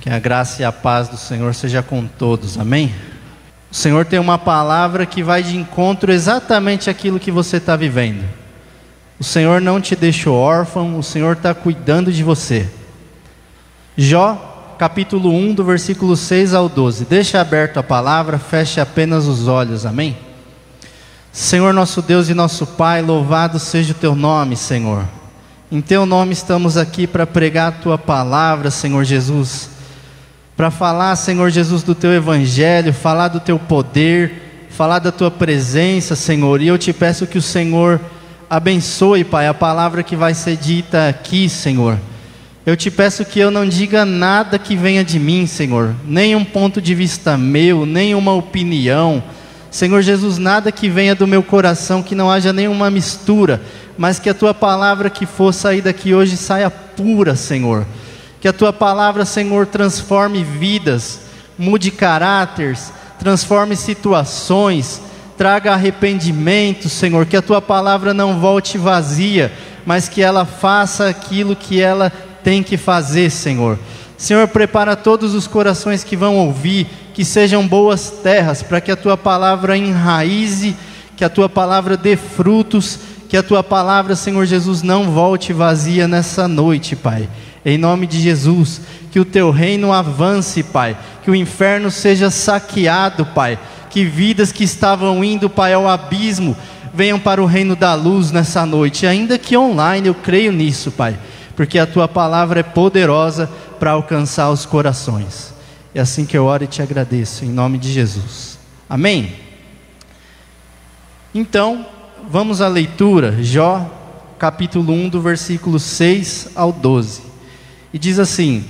Que a graça e a paz do Senhor seja com todos, amém? O Senhor tem uma palavra que vai de encontro exatamente aquilo que você está vivendo. O Senhor não te deixou órfão, o Senhor está cuidando de você. Jó, capítulo 1, do versículo 6 ao 12. Deixa aberto a palavra, feche apenas os olhos, amém? Senhor nosso Deus e nosso Pai, louvado seja o teu nome, Senhor. Em teu nome estamos aqui para pregar a tua palavra, Senhor Jesus para falar, Senhor Jesus, do teu evangelho, falar do teu poder, falar da tua presença, Senhor. E eu te peço que o Senhor abençoe, Pai, a palavra que vai ser dita aqui, Senhor. Eu te peço que eu não diga nada que venha de mim, Senhor, nem um ponto de vista meu, nem uma opinião. Senhor Jesus, nada que venha do meu coração, que não haja nenhuma mistura, mas que a tua palavra que for sair daqui hoje saia pura, Senhor que a tua palavra, Senhor, transforme vidas, mude caráteres, transforme situações, traga arrependimento, Senhor. Que a tua palavra não volte vazia, mas que ela faça aquilo que ela tem que fazer, Senhor. Senhor, prepara todos os corações que vão ouvir, que sejam boas terras, para que a tua palavra enraize, que a tua palavra dê frutos, que a tua palavra, Senhor Jesus, não volte vazia nessa noite, Pai. Em nome de Jesus, que o teu reino avance, Pai. Que o inferno seja saqueado, Pai. Que vidas que estavam indo, Pai, ao abismo, venham para o reino da luz nessa noite. Ainda que online, eu creio nisso, Pai. Porque a tua palavra é poderosa para alcançar os corações. É assim que eu oro e te agradeço, em nome de Jesus. Amém? Então, vamos à leitura, Jó, capítulo 1, do versículo 6 ao 12. E diz assim: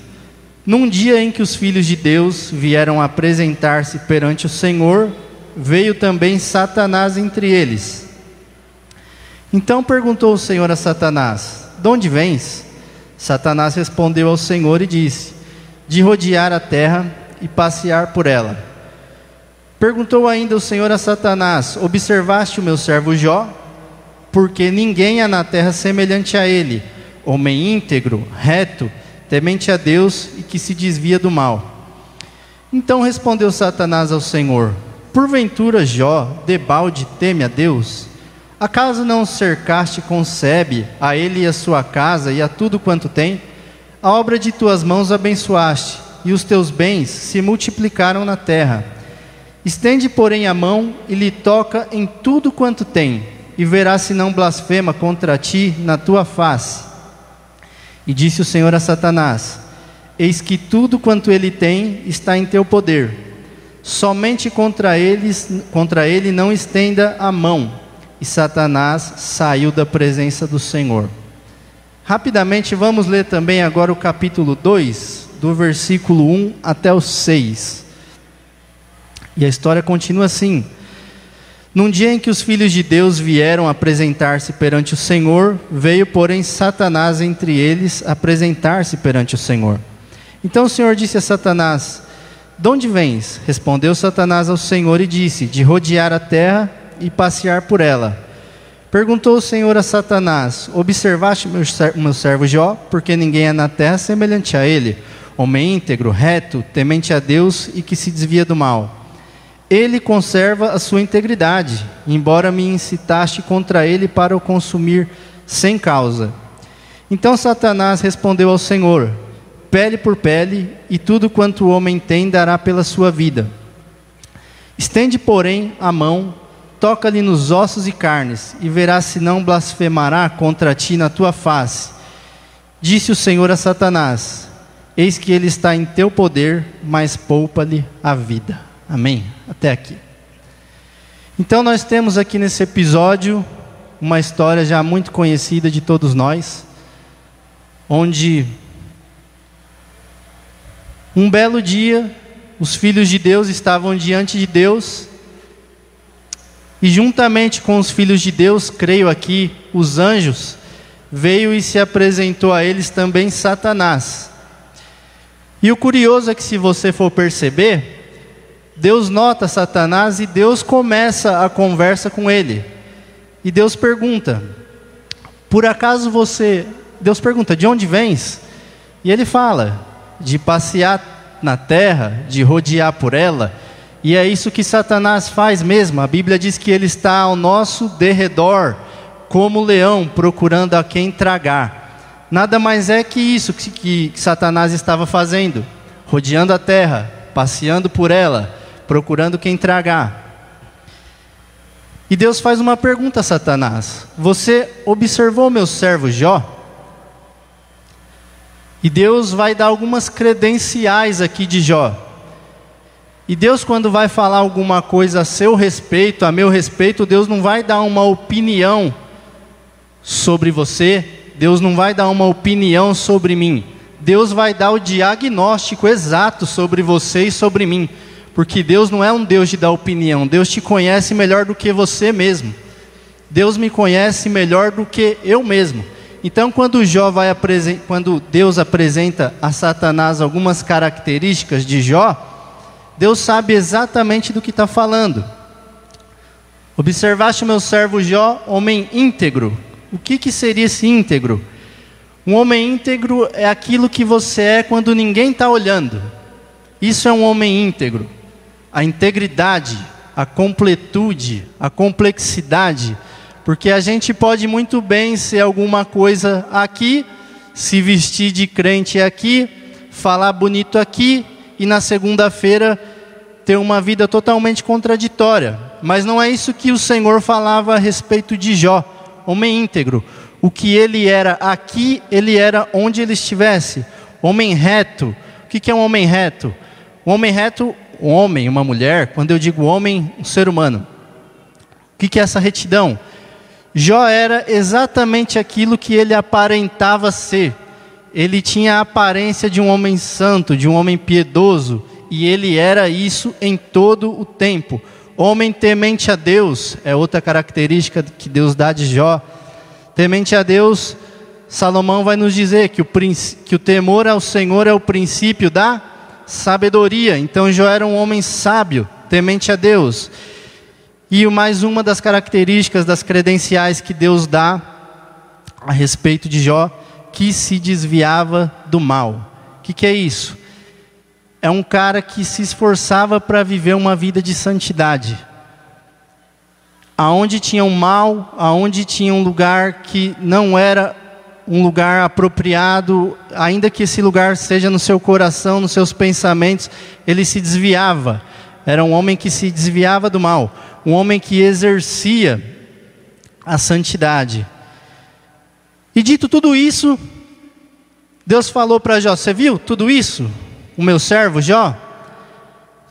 Num dia em que os filhos de Deus vieram apresentar-se perante o Senhor, veio também Satanás entre eles. Então perguntou o Senhor a Satanás: De onde vens? Satanás respondeu ao Senhor e disse: De rodear a terra e passear por ela. Perguntou ainda o Senhor a Satanás: Observaste o meu servo Jó? Porque ninguém há na terra semelhante a ele, homem íntegro, reto, temente a Deus e que se desvia do mal. Então respondeu Satanás ao Senhor: Porventura Jó, debalde, teme a Deus? Acaso não cercaste com sebe a ele e a sua casa e a tudo quanto tem? A obra de tuas mãos abençoaste, e os teus bens se multiplicaram na terra. Estende, porém, a mão e lhe toca em tudo quanto tem, e verás se não blasfema contra ti na tua face. E disse o Senhor a Satanás: Eis que tudo quanto ele tem está em teu poder. Somente contra eles, contra ele não estenda a mão. E Satanás saiu da presença do Senhor. Rapidamente vamos ler também agora o capítulo 2, do versículo 1 até o 6. E a história continua assim: num dia em que os filhos de Deus vieram apresentar-se perante o Senhor, veio, porém, Satanás entre eles apresentar-se perante o Senhor. Então o Senhor disse a Satanás: De onde vens? Respondeu Satanás ao Senhor e disse: De rodear a terra e passear por ela. Perguntou o Senhor a Satanás: Observaste meu servo Jó? Porque ninguém é na terra semelhante a ele, homem íntegro, reto, temente a Deus e que se desvia do mal. Ele conserva a sua integridade, embora me incitaste contra ele para o consumir sem causa. Então Satanás respondeu ao Senhor: Pele por pele, e tudo quanto o homem tem dará pela sua vida. Estende, porém, a mão, toca-lhe nos ossos e carnes, e verás se não blasfemará contra ti na tua face. Disse o Senhor a Satanás: Eis que ele está em teu poder, mas poupa-lhe a vida. Amém? Até aqui. Então, nós temos aqui nesse episódio uma história já muito conhecida de todos nós, onde um belo dia os filhos de Deus estavam diante de Deus e juntamente com os filhos de Deus, creio aqui, os anjos, veio e se apresentou a eles também Satanás. E o curioso é que se você for perceber, Deus nota Satanás e Deus começa a conversa com ele. E Deus pergunta: Por acaso você. Deus pergunta: De onde vens? E ele fala: De passear na terra, de rodear por ela, e é isso que Satanás faz mesmo. A Bíblia diz que ele está ao nosso derredor, como leão, procurando a quem tragar. Nada mais é que isso que, que, que Satanás estava fazendo, rodeando a terra, passeando por ela, procurando quem tragar. E Deus faz uma pergunta a Satanás: Você observou meu servo Jó? E Deus vai dar algumas credenciais aqui de Jó. E Deus, quando vai falar alguma coisa a seu respeito, a meu respeito, Deus não vai dar uma opinião sobre você, Deus não vai dar uma opinião sobre mim. Deus vai dar o diagnóstico exato sobre você e sobre mim. Porque Deus não é um Deus de dar opinião, Deus te conhece melhor do que você mesmo. Deus me conhece melhor do que eu mesmo. Então, quando, Jó vai quando Deus apresenta a Satanás algumas características de Jó, Deus sabe exatamente do que está falando. Observaste meu servo Jó, homem íntegro. O que, que seria esse íntegro? Um homem íntegro é aquilo que você é quando ninguém está olhando. Isso é um homem íntegro. A integridade, a completude, a complexidade. Porque a gente pode muito bem ser alguma coisa aqui, se vestir de crente aqui, falar bonito aqui, e na segunda-feira ter uma vida totalmente contraditória. Mas não é isso que o Senhor falava a respeito de Jó, homem íntegro. O que ele era aqui, ele era onde ele estivesse. Homem reto. O que é um homem reto? Um homem reto, um homem, uma mulher, quando eu digo homem, um ser humano. O que é essa retidão? Jó era exatamente aquilo que ele aparentava ser ele tinha a aparência de um homem santo, de um homem piedoso, e ele era isso em todo o tempo. Homem temente a Deus é outra característica que Deus dá de Jó. Temente a Deus, Salomão vai nos dizer que o, que o temor ao Senhor é o princípio da sabedoria. Então Jó era um homem sábio, temente a Deus. E mais uma das características, das credenciais que Deus dá a respeito de Jó que se desviava do mal. O que, que é isso? É um cara que se esforçava para viver uma vida de santidade. Aonde tinha um mal, aonde tinha um lugar que não era um lugar apropriado, ainda que esse lugar seja no seu coração, nos seus pensamentos, ele se desviava. Era um homem que se desviava do mal, um homem que exercia a santidade. E dito tudo isso, Deus falou para Jó: Você viu tudo isso? O meu servo Jó?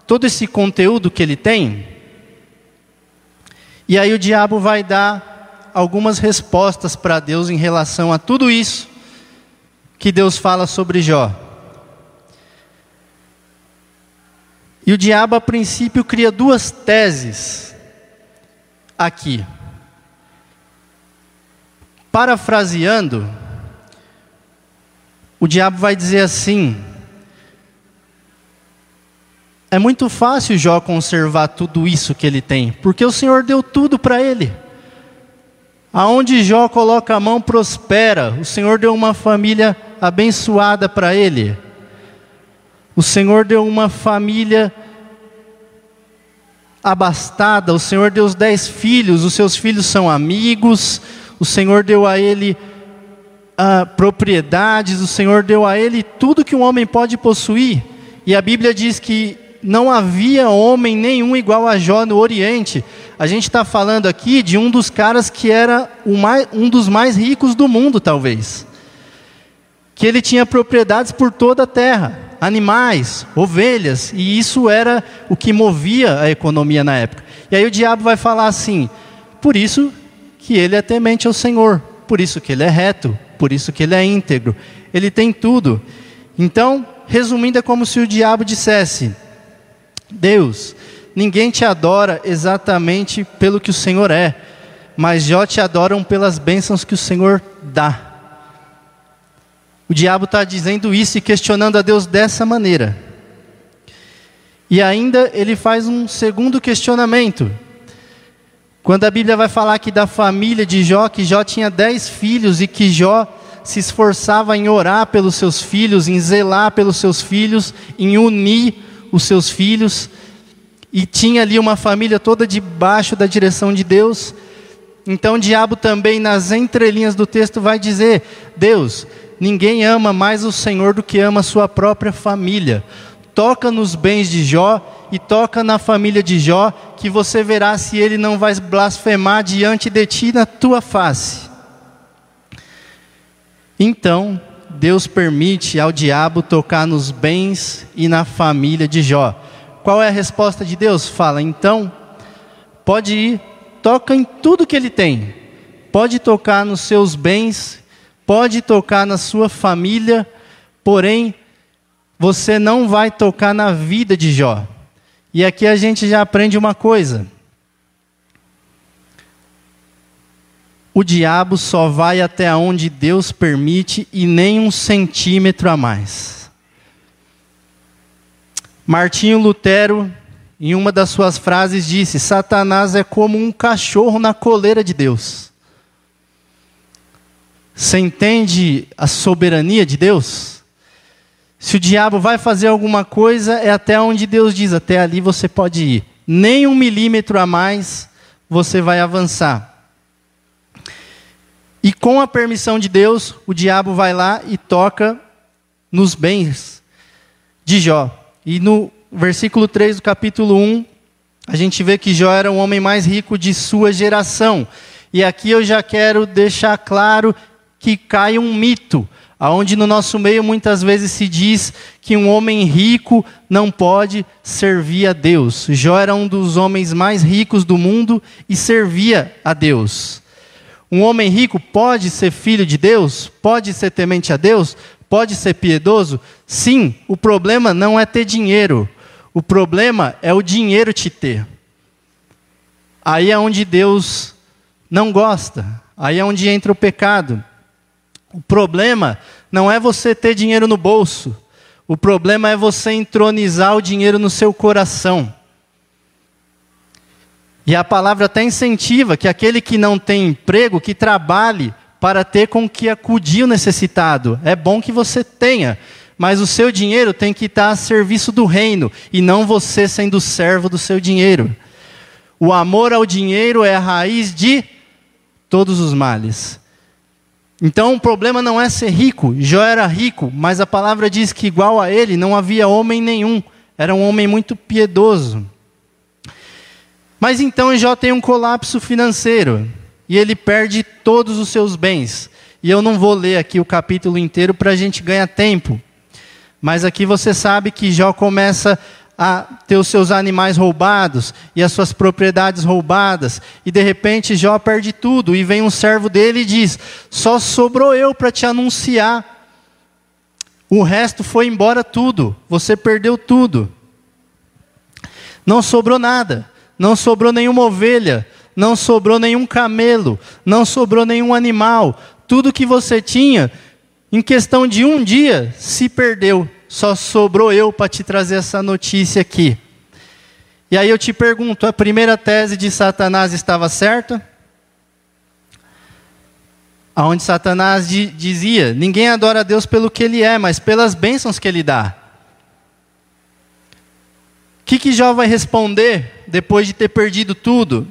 Todo esse conteúdo que ele tem? E aí o diabo vai dar algumas respostas para Deus em relação a tudo isso que Deus fala sobre Jó. E o diabo, a princípio, cria duas teses aqui. Parafraseando, o diabo vai dizer assim: é muito fácil Jó conservar tudo isso que ele tem, porque o Senhor deu tudo para ele. Aonde Jó coloca a mão, prospera. O Senhor deu uma família abençoada para ele. O Senhor deu uma família abastada. O Senhor deu os dez filhos. Os seus filhos são amigos. O Senhor deu a ele uh, propriedades, o Senhor deu a ele tudo que um homem pode possuir. E a Bíblia diz que não havia homem nenhum igual a Jó no Oriente. A gente está falando aqui de um dos caras que era mais, um dos mais ricos do mundo, talvez. Que ele tinha propriedades por toda a terra, animais, ovelhas, e isso era o que movia a economia na época. E aí o diabo vai falar assim: por isso que ele é temente ao Senhor, por isso que ele é reto, por isso que ele é íntegro. Ele tem tudo. Então, resumindo, é como se o diabo dissesse: Deus, ninguém te adora exatamente pelo que o Senhor é, mas já te adoram pelas bênçãos que o Senhor dá. O diabo está dizendo isso e questionando a Deus dessa maneira. E ainda ele faz um segundo questionamento. Quando a Bíblia vai falar aqui da família de Jó, que Jó tinha dez filhos e que Jó se esforçava em orar pelos seus filhos, em zelar pelos seus filhos, em unir os seus filhos, e tinha ali uma família toda debaixo da direção de Deus. Então o diabo também, nas entrelinhas do texto, vai dizer: Deus, ninguém ama mais o Senhor do que ama a sua própria família. Toca nos bens de Jó e toca na família de Jó, que você verá se ele não vai blasfemar diante de ti na tua face. Então, Deus permite ao diabo tocar nos bens e na família de Jó. Qual é a resposta de Deus? Fala, então, pode ir, toca em tudo que ele tem, pode tocar nos seus bens, pode tocar na sua família, porém, você não vai tocar na vida de Jó. E aqui a gente já aprende uma coisa. O diabo só vai até onde Deus permite e nem um centímetro a mais. Martinho Lutero, em uma das suas frases, disse: Satanás é como um cachorro na coleira de Deus. Você entende a soberania de Deus? Se o diabo vai fazer alguma coisa, é até onde Deus diz, até ali você pode ir. Nem um milímetro a mais você vai avançar. E com a permissão de Deus, o diabo vai lá e toca nos bens de Jó. E no versículo 3 do capítulo 1, a gente vê que Jó era o homem mais rico de sua geração. E aqui eu já quero deixar claro que cai um mito aonde no nosso meio muitas vezes se diz que um homem rico não pode servir a Deus. Jó era um dos homens mais ricos do mundo e servia a Deus. Um homem rico pode ser filho de Deus? Pode ser temente a Deus? Pode ser piedoso? Sim, o problema não é ter dinheiro. O problema é o dinheiro te ter. Aí é onde Deus não gosta. Aí é onde entra o pecado. O problema não é você ter dinheiro no bolso. O problema é você entronizar o dinheiro no seu coração. E a palavra até incentiva que aquele que não tem emprego, que trabalhe para ter com que acudir o necessitado. É bom que você tenha, mas o seu dinheiro tem que estar a serviço do reino e não você sendo servo do seu dinheiro. O amor ao dinheiro é a raiz de todos os males. Então o problema não é ser rico. Jó era rico, mas a palavra diz que igual a ele não havia homem nenhum. Era um homem muito piedoso. Mas então Jó tem um colapso financeiro e ele perde todos os seus bens. E eu não vou ler aqui o capítulo inteiro para a gente ganhar tempo. Mas aqui você sabe que Jó começa a ter os seus animais roubados e as suas propriedades roubadas, e de repente Jó perde tudo, e vem um servo dele e diz: Só sobrou eu para te anunciar. O resto foi embora tudo, você perdeu tudo. Não sobrou nada, não sobrou nenhuma ovelha, não sobrou nenhum camelo, não sobrou nenhum animal. Tudo que você tinha, em questão de um dia, se perdeu só sobrou eu para te trazer essa notícia aqui. E aí eu te pergunto: a primeira tese de Satanás estava certa? Aonde Satanás dizia: ninguém adora a Deus pelo que ele é, mas pelas bênçãos que ele dá. O que, que Jó vai responder depois de ter perdido tudo?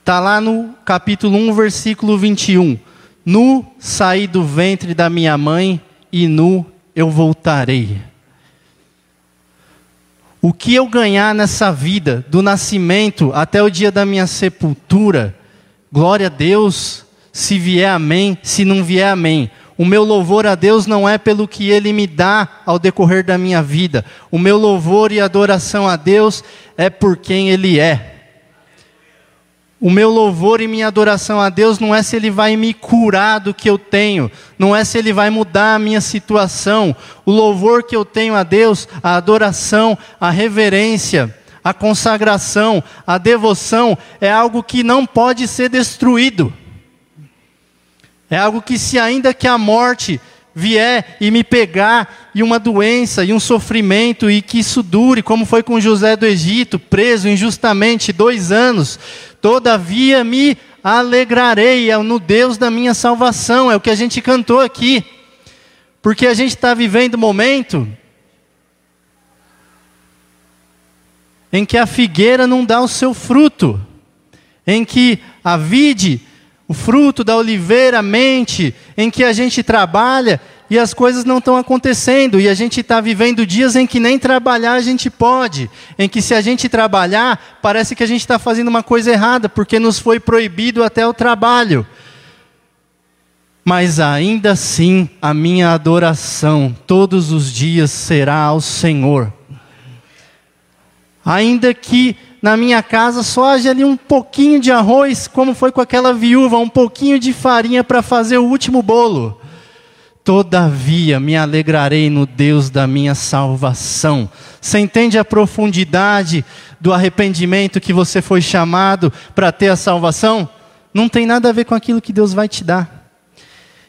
Está lá no capítulo 1, versículo 21. Nu saí do ventre da minha mãe e nu eu voltarei. O que eu ganhar nessa vida, do nascimento até o dia da minha sepultura, glória a Deus, se vier amém, se não vier amém. O meu louvor a Deus não é pelo que Ele me dá ao decorrer da minha vida. O meu louvor e adoração a Deus é por quem Ele é. O meu louvor e minha adoração a Deus não é se Ele vai me curar do que eu tenho, não é se Ele vai mudar a minha situação. O louvor que eu tenho a Deus, a adoração, a reverência, a consagração, a devoção, é algo que não pode ser destruído. É algo que, se ainda que a morte vier e me pegar, e uma doença, e um sofrimento, e que isso dure, como foi com José do Egito, preso injustamente dois anos, todavia me alegrarei no Deus da minha salvação. É o que a gente cantou aqui. Porque a gente está vivendo um momento em que a figueira não dá o seu fruto, em que a vide, o fruto da oliveira, mente, em que a gente trabalha e as coisas não estão acontecendo, e a gente está vivendo dias em que nem trabalhar a gente pode, em que se a gente trabalhar, parece que a gente está fazendo uma coisa errada, porque nos foi proibido até o trabalho. Mas ainda assim, a minha adoração todos os dias será ao Senhor. Ainda que na minha casa só haja ali um pouquinho de arroz, como foi com aquela viúva, um pouquinho de farinha para fazer o último bolo. Todavia me alegrarei no Deus da minha salvação. Você entende a profundidade do arrependimento que você foi chamado para ter a salvação? Não tem nada a ver com aquilo que Deus vai te dar.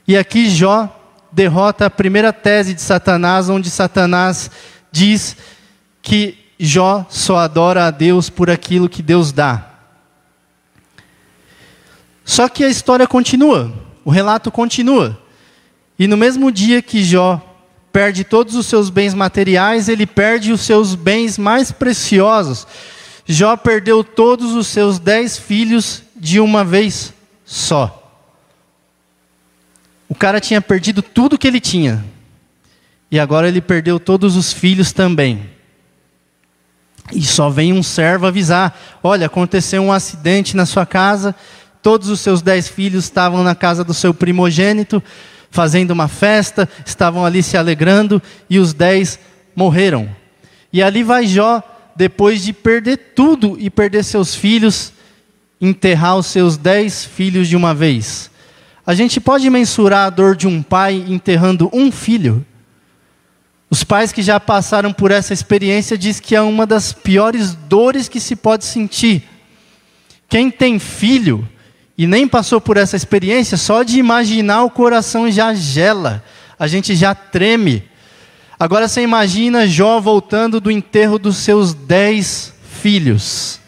E aqui Jó derrota a primeira tese de Satanás, onde Satanás diz que Jó só adora a Deus por aquilo que Deus dá. Só que a história continua, o relato continua. E no mesmo dia que Jó perde todos os seus bens materiais, ele perde os seus bens mais preciosos. Jó perdeu todos os seus dez filhos de uma vez só. O cara tinha perdido tudo que ele tinha. E agora ele perdeu todos os filhos também. E só vem um servo avisar: olha, aconteceu um acidente na sua casa, todos os seus dez filhos estavam na casa do seu primogênito fazendo uma festa, estavam ali se alegrando e os dez morreram. E ali vai Jó, depois de perder tudo e perder seus filhos, enterrar os seus dez filhos de uma vez. A gente pode mensurar a dor de um pai enterrando um filho? Os pais que já passaram por essa experiência diz que é uma das piores dores que se pode sentir. Quem tem filho e nem passou por essa experiência, só de imaginar o coração já gela, a gente já treme. Agora você imagina Jó voltando do enterro dos seus dez filhos.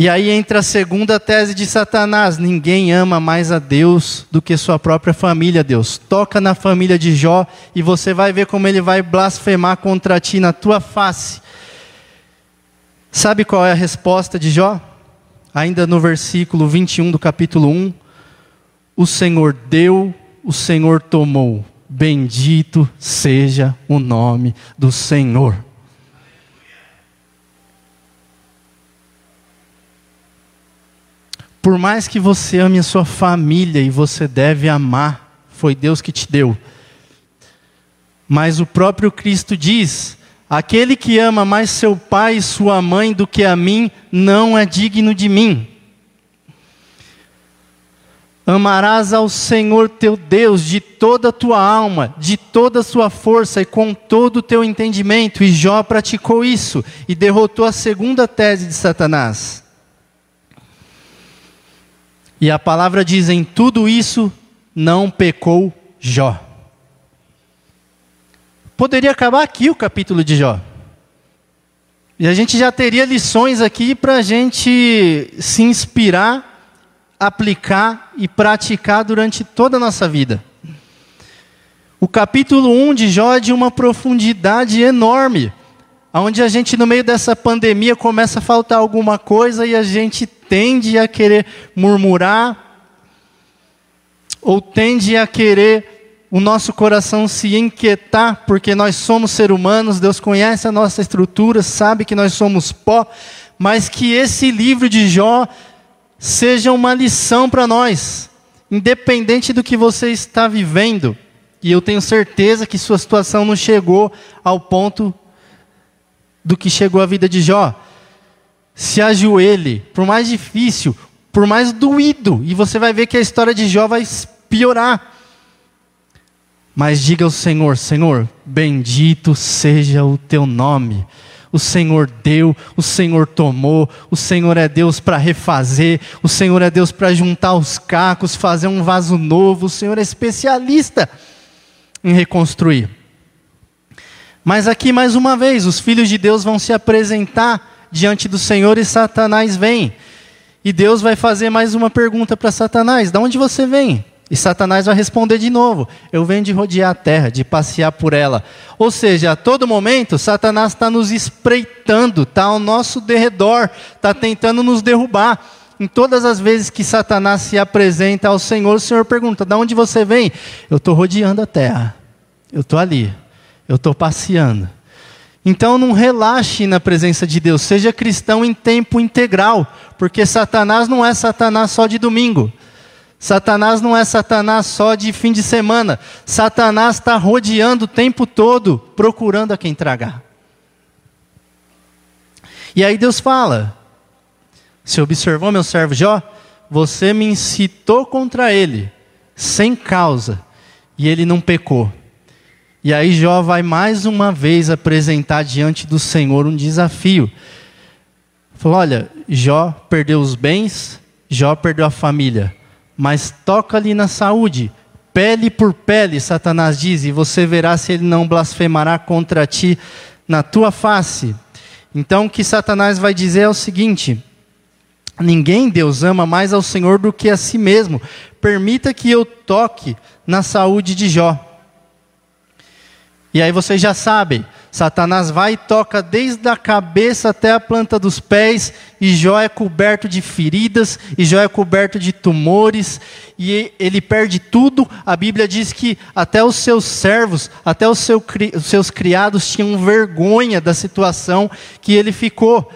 E aí entra a segunda tese de Satanás: ninguém ama mais a Deus do que sua própria família, Deus. Toca na família de Jó e você vai ver como ele vai blasfemar contra ti na tua face. Sabe qual é a resposta de Jó? ainda no versículo 21 do capítulo 1, o Senhor deu, o Senhor tomou. Bendito seja o nome do Senhor. Por mais que você ame a sua família e você deve amar, foi Deus que te deu. Mas o próprio Cristo diz: Aquele que ama mais seu pai e sua mãe do que a mim, não é digno de mim. Amarás ao Senhor teu Deus de toda a tua alma, de toda a sua força e com todo o teu entendimento. E Jó praticou isso e derrotou a segunda tese de Satanás. E a palavra diz: em tudo isso não pecou Jó. Poderia acabar aqui o capítulo de Jó. E a gente já teria lições aqui para a gente se inspirar, aplicar e praticar durante toda a nossa vida. O capítulo 1 de Jó é de uma profundidade enorme, onde a gente, no meio dessa pandemia, começa a faltar alguma coisa e a gente tende a querer murmurar, ou tende a querer o nosso coração se inquietar, porque nós somos seres humanos, Deus conhece a nossa estrutura, sabe que nós somos pó, mas que esse livro de Jó seja uma lição para nós, independente do que você está vivendo. E eu tenho certeza que sua situação não chegou ao ponto do que chegou a vida de Jó. Se ajoelhe, por mais difícil, por mais doído, e você vai ver que a história de Jó vai piorar. Mas diga ao Senhor: Senhor, bendito seja o teu nome. O Senhor deu, o Senhor tomou, o Senhor é Deus para refazer, o Senhor é Deus para juntar os cacos, fazer um vaso novo, o Senhor é especialista em reconstruir. Mas aqui mais uma vez, os filhos de Deus vão se apresentar diante do Senhor e Satanás vem. E Deus vai fazer mais uma pergunta para Satanás: "Da onde você vem?" E Satanás vai responder de novo: Eu venho de rodear a terra, de passear por ela. Ou seja, a todo momento, Satanás está nos espreitando, está ao nosso derredor, está tentando nos derrubar. Em todas as vezes que Satanás se apresenta ao Senhor, o Senhor pergunta: De onde você vem? Eu estou rodeando a terra, eu estou ali, eu estou passeando. Então não relaxe na presença de Deus, seja cristão em tempo integral, porque Satanás não é Satanás só de domingo. Satanás não é Satanás só de fim de semana. Satanás está rodeando o tempo todo, procurando a quem tragar. E aí Deus fala: Você observou meu servo Jó? Você me incitou contra ele, sem causa, e ele não pecou. E aí Jó vai mais uma vez apresentar diante do Senhor um desafio. Falou: Olha, Jó perdeu os bens, Jó perdeu a família mas toca ali na saúde, pele por pele, Satanás diz, e você verá se ele não blasfemará contra ti na tua face. Então, o que Satanás vai dizer é o seguinte: ninguém, Deus, ama mais ao Senhor do que a si mesmo. Permita que eu toque na saúde de Jó. E aí vocês já sabem, Satanás vai e toca desde a cabeça até a planta dos pés, e Jó é coberto de feridas, e Jó é coberto de tumores, e ele perde tudo. A Bíblia diz que até os seus servos, até os, seu, os seus criados tinham vergonha da situação que ele ficou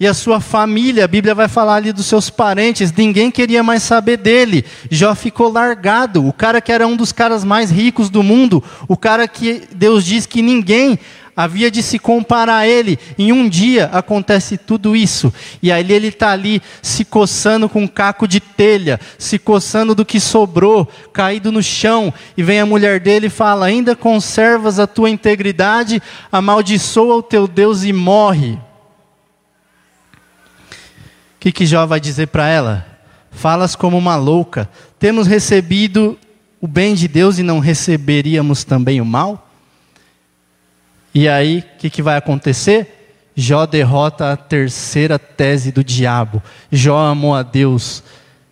e a sua família, a Bíblia vai falar ali dos seus parentes, ninguém queria mais saber dele. Jó ficou largado, o cara que era um dos caras mais ricos do mundo, o cara que Deus diz que ninguém havia de se comparar a ele. Em um dia acontece tudo isso. E aí ele está ali se coçando com um caco de telha, se coçando do que sobrou, caído no chão. E vem a mulher dele e fala: Ainda conservas a tua integridade, amaldiçoa o teu Deus e morre. O que, que Jó vai dizer para ela? Falas como uma louca. Temos recebido o bem de Deus e não receberíamos também o mal? E aí, o que, que vai acontecer? Jó derrota a terceira tese do diabo. Jó amou a Deus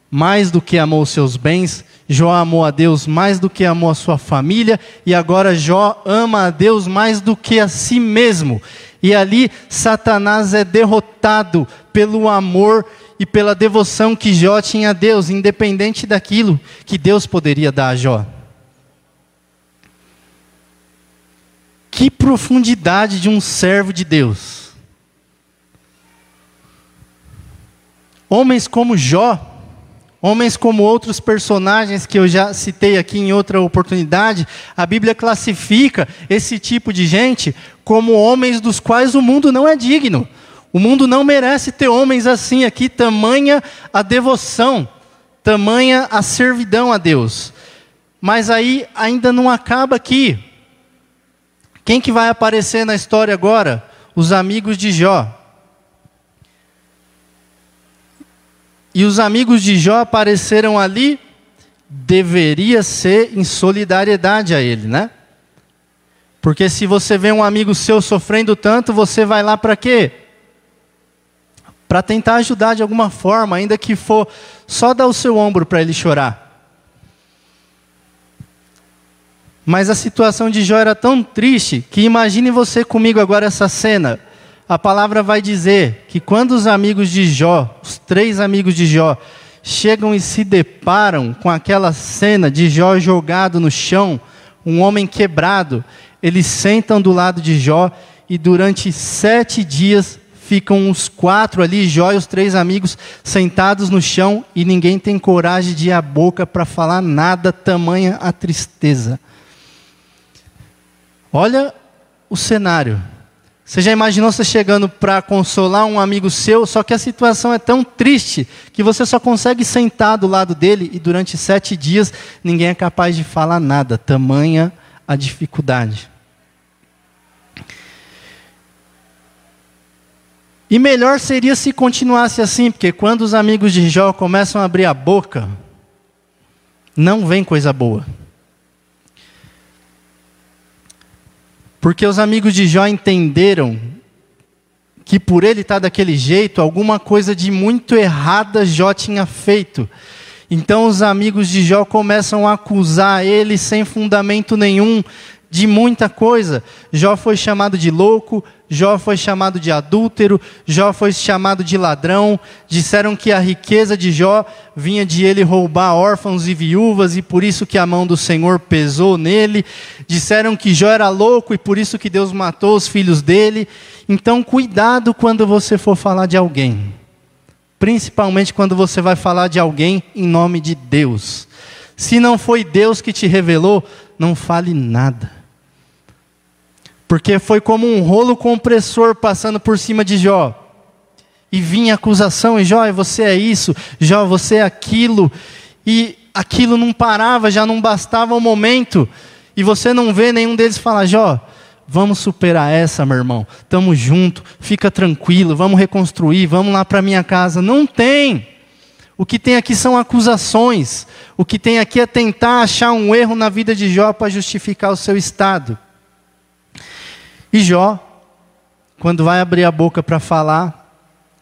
mais do que amou seus bens, Jó amou a Deus mais do que amou a sua família, e agora Jó ama a Deus mais do que a si mesmo. E ali Satanás é derrotado pelo amor e pela devoção que Jó tinha a Deus, independente daquilo que Deus poderia dar a Jó. Que profundidade de um servo de Deus. Homens como Jó, homens como outros personagens que eu já citei aqui em outra oportunidade, a Bíblia classifica esse tipo de gente como homens dos quais o mundo não é digno. O mundo não merece ter homens assim aqui, tamanha a devoção, tamanha a servidão a Deus. Mas aí ainda não acaba aqui. Quem que vai aparecer na história agora? Os amigos de Jó. E os amigos de Jó apareceram ali, deveria ser em solidariedade a ele, né? Porque se você vê um amigo seu sofrendo tanto, você vai lá para quê? para tentar ajudar de alguma forma, ainda que for só dar o seu ombro para ele chorar. Mas a situação de Jó era tão triste que imagine você comigo agora essa cena. A palavra vai dizer que quando os amigos de Jó, os três amigos de Jó, chegam e se deparam com aquela cena de Jó jogado no chão, um homem quebrado, eles sentam do lado de Jó e durante sete dias ficam os quatro ali, Jó e os três amigos, sentados no chão e ninguém tem coragem de ir à boca para falar nada, tamanha a tristeza. Olha o cenário. Você já imaginou você chegando para consolar um amigo seu, só que a situação é tão triste que você só consegue sentar do lado dele e durante sete dias ninguém é capaz de falar nada, tamanha a dificuldade. E melhor seria se continuasse assim, porque quando os amigos de Jó começam a abrir a boca, não vem coisa boa. Porque os amigos de Jó entenderam que por ele estar tá daquele jeito, alguma coisa de muito errada Jó tinha feito. Então os amigos de Jó começam a acusar ele sem fundamento nenhum de muita coisa. Jó foi chamado de louco, Jó foi chamado de adúltero, Jó foi chamado de ladrão. Disseram que a riqueza de Jó vinha de ele roubar órfãos e viúvas e por isso que a mão do Senhor pesou nele. Disseram que Jó era louco e por isso que Deus matou os filhos dele. Então, cuidado quando você for falar de alguém. Principalmente quando você vai falar de alguém em nome de Deus. Se não foi Deus que te revelou, não fale nada. Porque foi como um rolo compressor passando por cima de Jó. E vinha acusação, e Jó, você é isso, Jó, você é aquilo. E aquilo não parava, já não bastava o momento. E você não vê nenhum deles falar, Jó, vamos superar essa, meu irmão. Estamos junto, fica tranquilo, vamos reconstruir, vamos lá para minha casa. Não tem. O que tem aqui são acusações. O que tem aqui é tentar achar um erro na vida de Jó para justificar o seu estado. E Jó, quando vai abrir a boca para falar,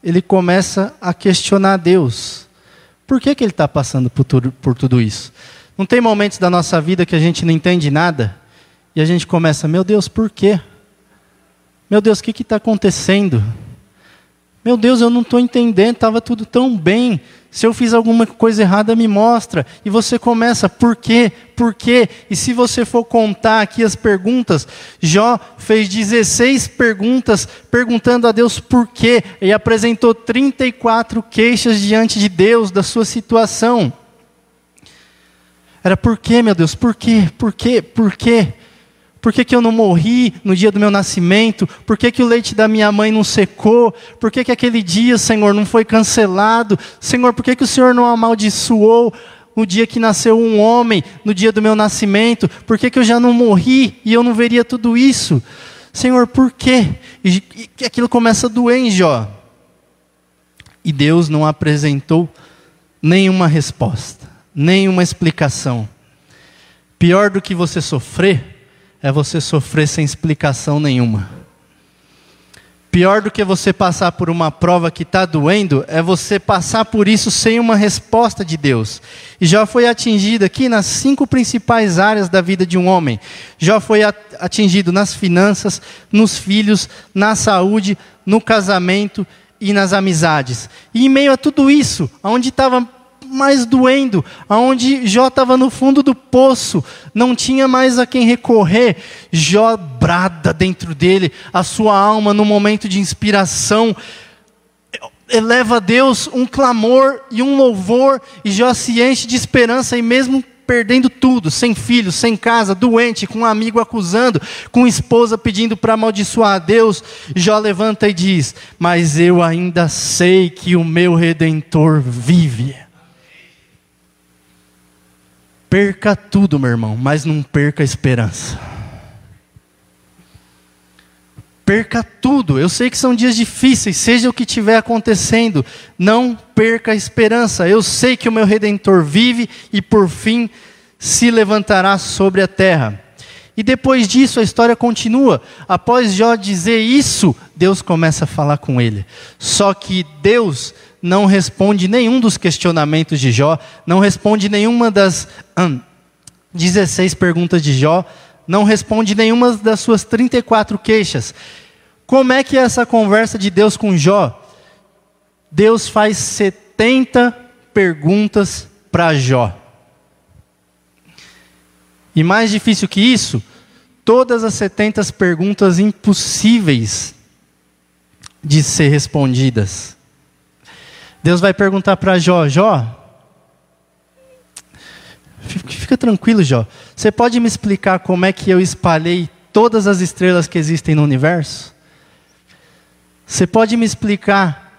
ele começa a questionar Deus. Por que, que ele está passando por tudo, por tudo isso? Não tem momentos da nossa vida que a gente não entende nada e a gente começa, meu Deus, por quê? Meu Deus, o que está acontecendo? Meu Deus, eu não estou entendendo, estava tudo tão bem. Se eu fiz alguma coisa errada, me mostra. E você começa, por quê? Por quê? E se você for contar aqui as perguntas, Jó fez 16 perguntas perguntando a Deus por quê. E apresentou 34 queixas diante de Deus da sua situação. Era por quê, meu Deus? Por quê? Por quê? Por quê? Por que, que eu não morri no dia do meu nascimento? Por que, que o leite da minha mãe não secou? Por que, que aquele dia, Senhor, não foi cancelado? Senhor, por que, que o Senhor não amaldiçoou no dia que nasceu um homem, no dia do meu nascimento? Por que, que eu já não morri e eu não veria tudo isso? Senhor, por quê? E, e aquilo começa a doer em Jó. E Deus não apresentou nenhuma resposta, nenhuma explicação. Pior do que você sofrer é você sofrer sem explicação nenhuma. Pior do que você passar por uma prova que está doendo, é você passar por isso sem uma resposta de Deus. E já foi atingido aqui nas cinco principais áreas da vida de um homem. Já foi atingido nas finanças, nos filhos, na saúde, no casamento e nas amizades. E em meio a tudo isso, onde estava mais doendo, aonde Jó estava no fundo do poço, não tinha mais a quem recorrer. Jó brada dentro dele, a sua alma no momento de inspiração eleva a Deus um clamor e um louvor, e Jó se enche de esperança, e mesmo perdendo tudo, sem filho, sem casa, doente, com um amigo acusando, com esposa pedindo para amaldiçoar a Deus, Jó levanta e diz: Mas eu ainda sei que o meu redentor vive. Perca tudo, meu irmão, mas não perca a esperança. Perca tudo. Eu sei que são dias difíceis, seja o que estiver acontecendo, não perca a esperança. Eu sei que o meu redentor vive e por fim se levantará sobre a terra. E depois disso a história continua. Após Jó dizer isso, Deus começa a falar com ele. Só que Deus não responde nenhum dos questionamentos de Jó, não responde nenhuma das hum, 16 perguntas de Jó, não responde nenhuma das suas 34 queixas. Como é que é essa conversa de Deus com Jó? Deus faz 70 perguntas para Jó. E mais difícil que isso, todas as 70 perguntas impossíveis de ser respondidas. Deus vai perguntar para Jó: Jó, fica tranquilo, Jó. Você pode me explicar como é que eu espalhei todas as estrelas que existem no universo? Você pode me explicar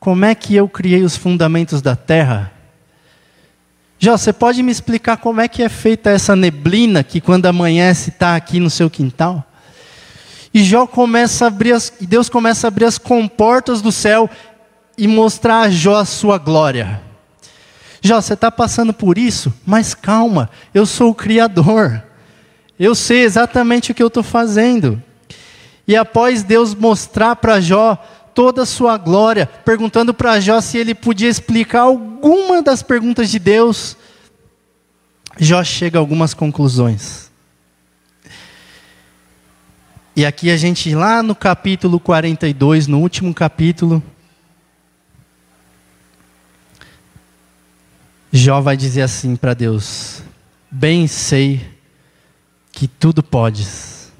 como é que eu criei os fundamentos da terra? Jó, você pode me explicar como é que é feita essa neblina que quando amanhece está aqui no seu quintal? E Jó começa a abrir as, Deus começa a abrir as comportas do céu e mostrar a Jó a sua glória. Jó, você está passando por isso, mas calma, eu sou o Criador. Eu sei exatamente o que eu estou fazendo. E após Deus mostrar para Jó toda a sua glória, perguntando para Jó se ele podia explicar alguma das perguntas de Deus, Jó chega a algumas conclusões. E aqui a gente, lá no capítulo 42, no último capítulo, Jó vai dizer assim para Deus: Bem sei que tudo podes.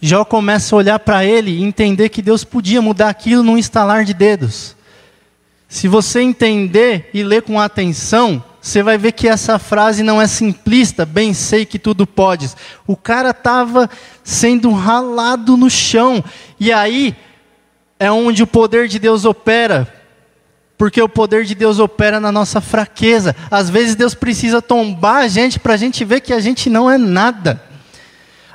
Jó começa a olhar para ele e entender que Deus podia mudar aquilo num estalar de dedos. Se você entender e ler com atenção, você vai ver que essa frase não é simplista, bem sei que tudo podes. O cara estava sendo ralado no chão. E aí é onde o poder de Deus opera. Porque o poder de Deus opera na nossa fraqueza. Às vezes Deus precisa tombar a gente para a gente ver que a gente não é nada.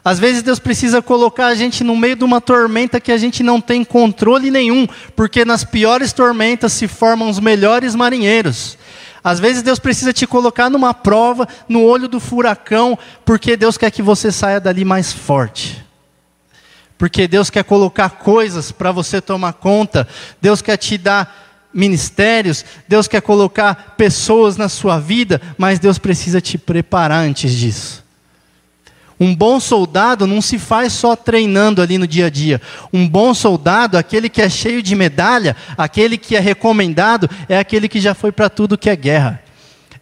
Às vezes Deus precisa colocar a gente no meio de uma tormenta que a gente não tem controle nenhum, porque nas piores tormentas se formam os melhores marinheiros. Às vezes Deus precisa te colocar numa prova, no olho do furacão, porque Deus quer que você saia dali mais forte. Porque Deus quer colocar coisas para você tomar conta, Deus quer te dar ministérios, Deus quer colocar pessoas na sua vida, mas Deus precisa te preparar antes disso. Um bom soldado não se faz só treinando ali no dia a dia. Um bom soldado, aquele que é cheio de medalha, aquele que é recomendado, é aquele que já foi para tudo que é guerra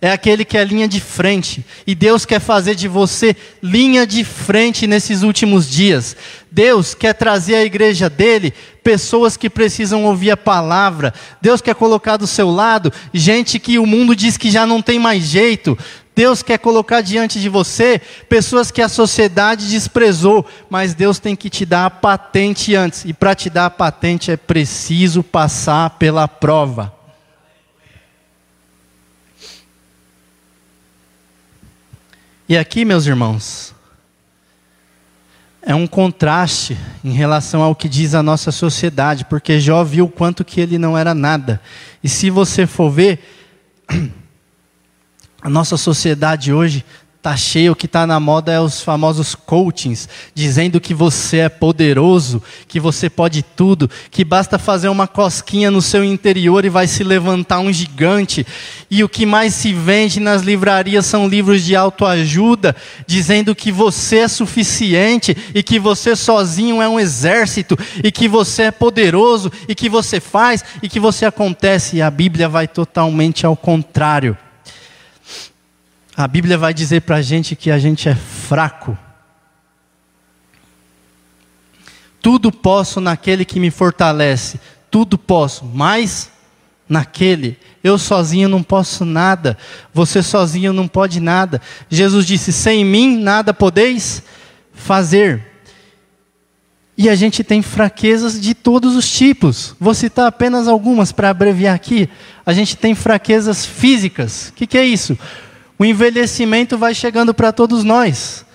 é aquele que é linha de frente. E Deus quer fazer de você linha de frente nesses últimos dias. Deus quer trazer à igreja dele pessoas que precisam ouvir a palavra. Deus quer colocar do seu lado gente que o mundo diz que já não tem mais jeito. Deus quer colocar diante de você pessoas que a sociedade desprezou, mas Deus tem que te dar a patente antes. E para te dar a patente é preciso passar pela prova. E aqui, meus irmãos, é um contraste em relação ao que diz a nossa sociedade, porque Jó viu o quanto que ele não era nada. E se você for ver, a nossa sociedade hoje Tá cheio, o que está na moda é os famosos coachings, dizendo que você é poderoso, que você pode tudo, que basta fazer uma cosquinha no seu interior e vai se levantar um gigante. E o que mais se vende nas livrarias são livros de autoajuda, dizendo que você é suficiente e que você sozinho é um exército e que você é poderoso e que você faz e que você acontece. E a Bíblia vai totalmente ao contrário. A Bíblia vai dizer para a gente que a gente é fraco. Tudo posso naquele que me fortalece. Tudo posso, mas naquele. Eu sozinho não posso nada. Você sozinho não pode nada. Jesus disse: Sem mim nada podeis fazer. E a gente tem fraquezas de todos os tipos. Vou citar apenas algumas para abreviar aqui. A gente tem fraquezas físicas. O que, que é isso? O envelhecimento vai chegando para todos nós.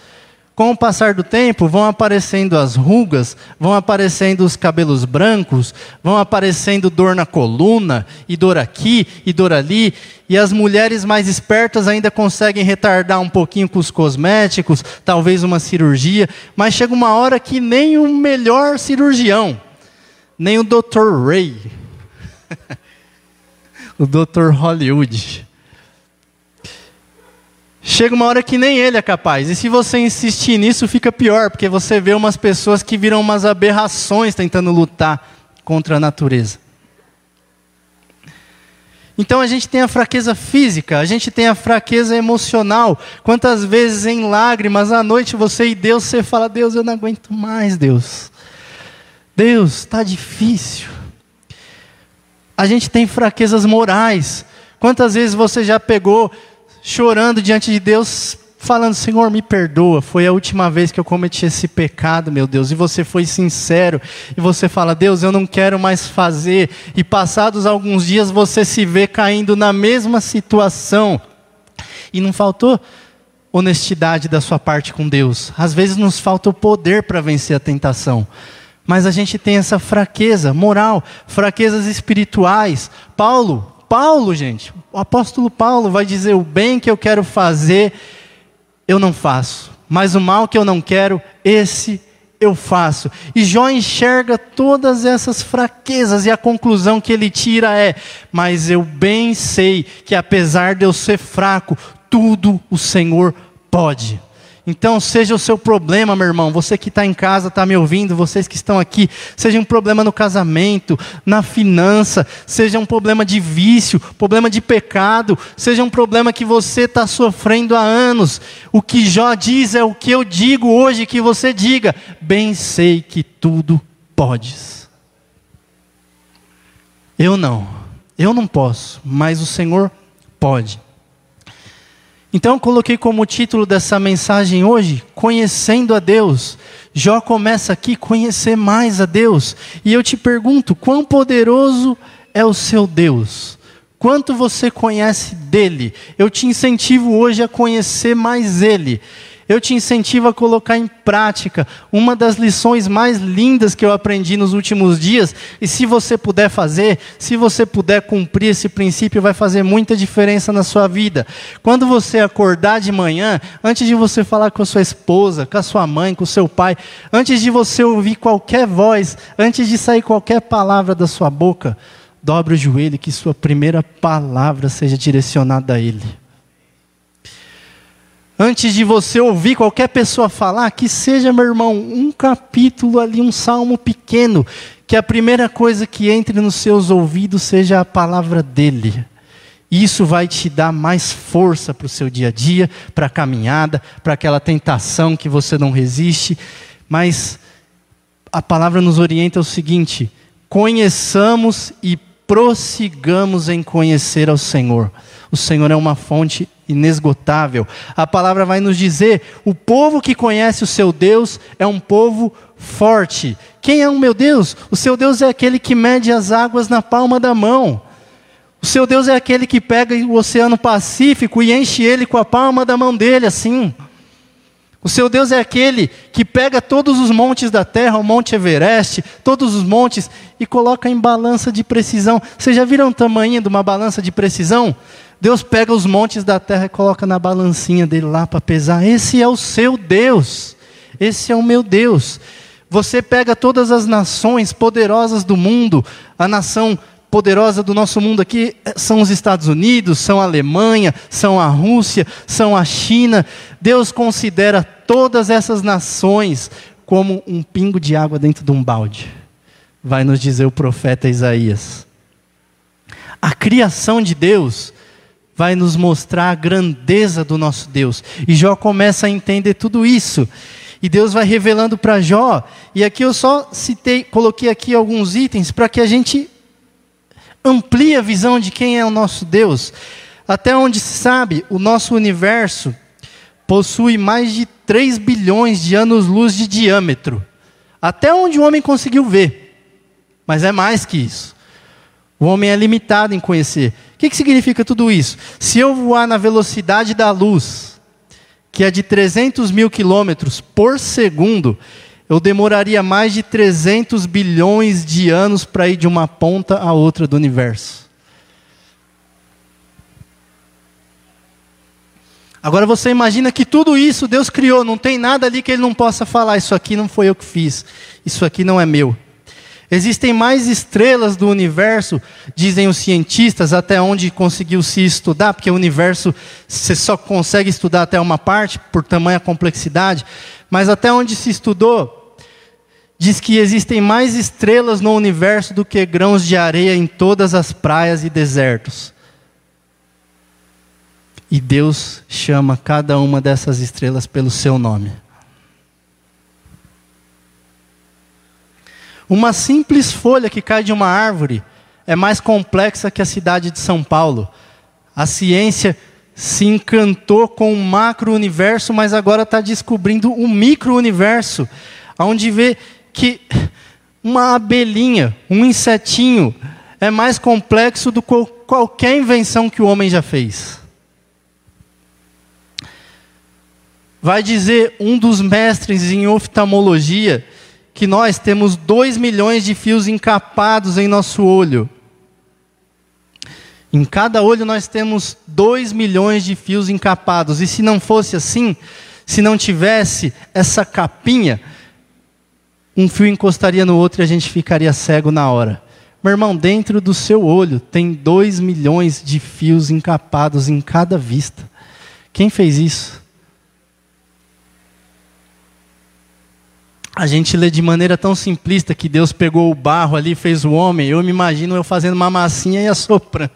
Com o passar do tempo, vão aparecendo as rugas, vão aparecendo os cabelos brancos, vão aparecendo dor na coluna, e dor aqui, e dor ali, e as mulheres mais espertas ainda conseguem retardar um pouquinho com os cosméticos, talvez uma cirurgia, mas chega uma hora que nem o melhor cirurgião, nem o Dr. Ray, o Dr. Hollywood, Chega uma hora que nem ele é capaz. E se você insistir nisso, fica pior, porque você vê umas pessoas que viram umas aberrações tentando lutar contra a natureza. Então a gente tem a fraqueza física, a gente tem a fraqueza emocional. Quantas vezes em lágrimas à noite você e Deus você fala: Deus, eu não aguento mais, Deus. Deus, está difícil. A gente tem fraquezas morais. Quantas vezes você já pegou chorando diante de Deus, falando: Senhor, me perdoa, foi a última vez que eu cometi esse pecado, meu Deus. E você foi sincero, e você fala: Deus, eu não quero mais fazer. E passados alguns dias você se vê caindo na mesma situação. E não faltou honestidade da sua parte com Deus. Às vezes nos falta o poder para vencer a tentação. Mas a gente tem essa fraqueza moral, fraquezas espirituais. Paulo, Paulo, gente, o apóstolo Paulo vai dizer: o bem que eu quero fazer, eu não faço, mas o mal que eu não quero, esse eu faço. E Jó enxerga todas essas fraquezas e a conclusão que ele tira é: mas eu bem sei que apesar de eu ser fraco, tudo o Senhor pode. Então, seja o seu problema, meu irmão, você que está em casa, está me ouvindo, vocês que estão aqui, seja um problema no casamento, na finança, seja um problema de vício, problema de pecado, seja um problema que você está sofrendo há anos. O que Jó diz é o que eu digo hoje que você diga: bem sei que tudo podes. Eu não, eu não posso, mas o Senhor pode. Então, coloquei como título dessa mensagem hoje, Conhecendo a Deus. Jó começa aqui conhecer mais a Deus. E eu te pergunto: quão poderoso é o seu Deus? Quanto você conhece dele? Eu te incentivo hoje a conhecer mais ele. Eu te incentivo a colocar em prática uma das lições mais lindas que eu aprendi nos últimos dias. E se você puder fazer, se você puder cumprir esse princípio, vai fazer muita diferença na sua vida. Quando você acordar de manhã, antes de você falar com a sua esposa, com a sua mãe, com o seu pai, antes de você ouvir qualquer voz, antes de sair qualquer palavra da sua boca, dobre o joelho que sua primeira palavra seja direcionada a Ele. Antes de você ouvir qualquer pessoa falar, que seja, meu irmão, um capítulo ali, um salmo pequeno, que a primeira coisa que entre nos seus ouvidos seja a palavra dele. Isso vai te dar mais força para o seu dia a dia, para a caminhada, para aquela tentação que você não resiste. Mas a palavra nos orienta o seguinte: conheçamos e prossigamos em conhecer ao Senhor. O Senhor é uma fonte inesgotável. A palavra vai nos dizer: o povo que conhece o seu Deus é um povo forte. Quem é o meu Deus? O seu Deus é aquele que mede as águas na palma da mão. O seu Deus é aquele que pega o Oceano Pacífico e enche ele com a palma da mão dele, assim. O seu Deus é aquele que pega todos os montes da terra, o Monte Everest, todos os montes, e coloca em balança de precisão. Vocês já viram o tamanho de uma balança de precisão? Deus pega os montes da terra e coloca na balancinha dele lá para pesar. Esse é o seu Deus. Esse é o meu Deus. Você pega todas as nações poderosas do mundo, a nação poderosa do nosso mundo aqui são os Estados Unidos, são a Alemanha, são a Rússia, são a China. Deus considera todas essas nações como um pingo de água dentro de um balde. Vai nos dizer o profeta Isaías. A criação de Deus vai nos mostrar a grandeza do nosso Deus. E Jó começa a entender tudo isso. E Deus vai revelando para Jó. E aqui eu só citei, coloquei aqui alguns itens para que a gente amplie a visão de quem é o nosso Deus. Até onde se sabe, o nosso universo possui mais de 3 bilhões de anos-luz de diâmetro. Até onde o homem conseguiu ver. Mas é mais que isso. O homem é limitado em conhecer que, que significa tudo isso? Se eu voar na velocidade da luz, que é de 300 mil quilômetros por segundo, eu demoraria mais de 300 bilhões de anos para ir de uma ponta a outra do universo. Agora você imagina que tudo isso Deus criou, não tem nada ali que Ele não possa falar: Isso aqui não foi eu que fiz, isso aqui não é meu. Existem mais estrelas do universo, dizem os cientistas, até onde conseguiu se estudar, porque o universo você só consegue estudar até uma parte, por tamanha complexidade, mas até onde se estudou, diz que existem mais estrelas no universo do que grãos de areia em todas as praias e desertos. E Deus chama cada uma dessas estrelas pelo seu nome. Uma simples folha que cai de uma árvore é mais complexa que a cidade de São Paulo. A ciência se encantou com o macro-universo, mas agora está descobrindo o micro-universo, onde vê que uma abelhinha, um insetinho, é mais complexo do que qualquer invenção que o homem já fez. Vai dizer um dos mestres em oftalmologia que nós temos dois milhões de fios encapados em nosso olho. Em cada olho nós temos dois milhões de fios encapados. E se não fosse assim, Se não tivesse essa capinha, um fio encostaria no outro e a gente ficaria cego na hora. Meu irmão, dentro do seu olho tem dois milhões de fios encapados em cada vista. Quem fez isso? A gente lê de maneira tão simplista que Deus pegou o barro ali, fez o homem. Eu me imagino eu fazendo uma massinha e assoprando.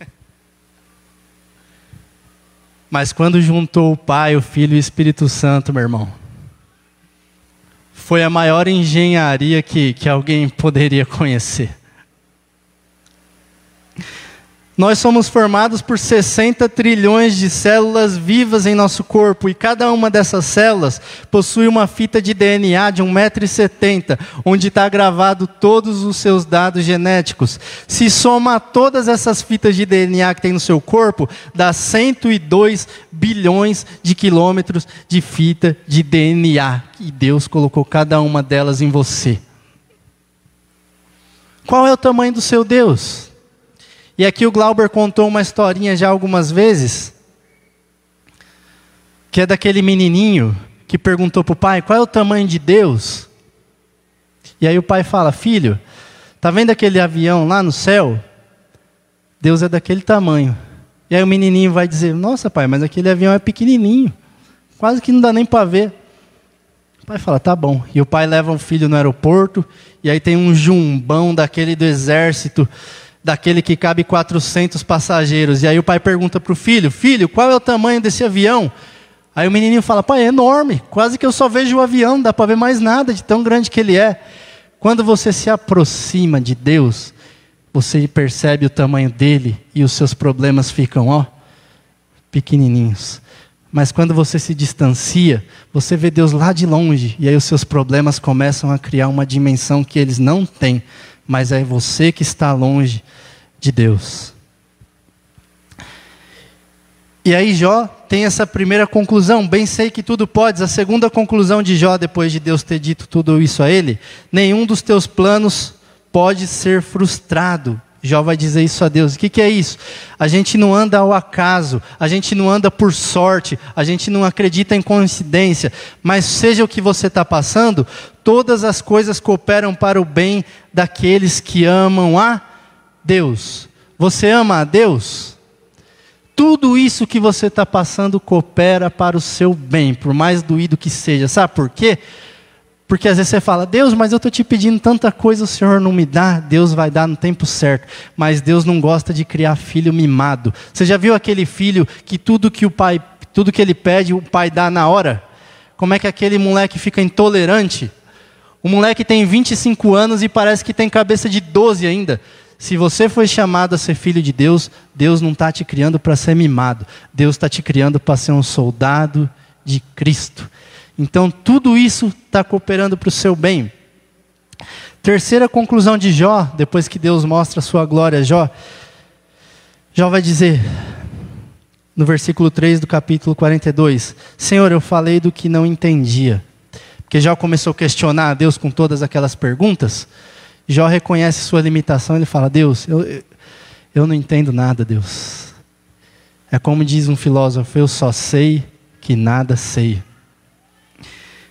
Mas quando juntou o Pai, o Filho e o Espírito Santo, meu irmão, foi a maior engenharia que, que alguém poderia conhecer. Nós somos formados por 60 trilhões de células vivas em nosso corpo e cada uma dessas células possui uma fita de DNA de 1,70m, onde está gravado todos os seus dados genéticos. Se soma todas essas fitas de DNA que tem no seu corpo, dá 102 bilhões de quilômetros de fita de DNA. E Deus colocou cada uma delas em você. Qual é o tamanho do seu Deus? E aqui o Glauber contou uma historinha já algumas vezes, que é daquele menininho que perguntou para o pai qual é o tamanho de Deus. E aí o pai fala: Filho, tá vendo aquele avião lá no céu? Deus é daquele tamanho. E aí o menininho vai dizer: Nossa, pai, mas aquele avião é pequenininho, quase que não dá nem para ver. O pai fala: Tá bom. E o pai leva o filho no aeroporto, e aí tem um jumbão daquele do exército daquele que cabe 400 passageiros. E aí o pai pergunta para o filho: Filho, qual é o tamanho desse avião? Aí o menininho fala: Pai, é enorme, quase que eu só vejo o avião, não dá para ver mais nada de tão grande que ele é. Quando você se aproxima de Deus, você percebe o tamanho dele e os seus problemas ficam, ó, pequenininhos. Mas quando você se distancia, você vê Deus lá de longe e aí os seus problemas começam a criar uma dimensão que eles não têm mas é você que está longe de Deus. E aí Jó tem essa primeira conclusão, bem sei que tudo podes. A segunda conclusão de Jó, depois de Deus ter dito tudo isso a ele, nenhum dos teus planos pode ser frustrado. Jó vai dizer isso a Deus. O que, que, é isso? A gente não anda ao acaso, a gente não anda por sorte, a gente não acredita em coincidência, mas seja o que você está passando, todas as coisas cooperam para o bem daqueles que amam a Deus. Você ama a Deus? Tudo isso que você está passando coopera para o seu bem, por mais doído que seja. Sabe por quê? Porque às vezes você fala, Deus, mas eu estou te pedindo tanta coisa, o Senhor não me dá, Deus vai dar no tempo certo. Mas Deus não gosta de criar filho mimado. Você já viu aquele filho que tudo que o pai, tudo que ele pede, o pai dá na hora? Como é que aquele moleque fica intolerante? O moleque tem 25 anos e parece que tem cabeça de 12 ainda. Se você foi chamado a ser filho de Deus, Deus não está te criando para ser mimado. Deus está te criando para ser um soldado de Cristo. Então, tudo isso está cooperando para o seu bem. Terceira conclusão de Jó, depois que Deus mostra a sua glória a Jó, Jó vai dizer, no versículo 3 do capítulo 42, Senhor, eu falei do que não entendia. Porque Jó começou a questionar a Deus com todas aquelas perguntas. Jó reconhece sua limitação, ele fala: Deus, eu, eu não entendo nada, Deus. É como diz um filósofo: eu só sei que nada sei.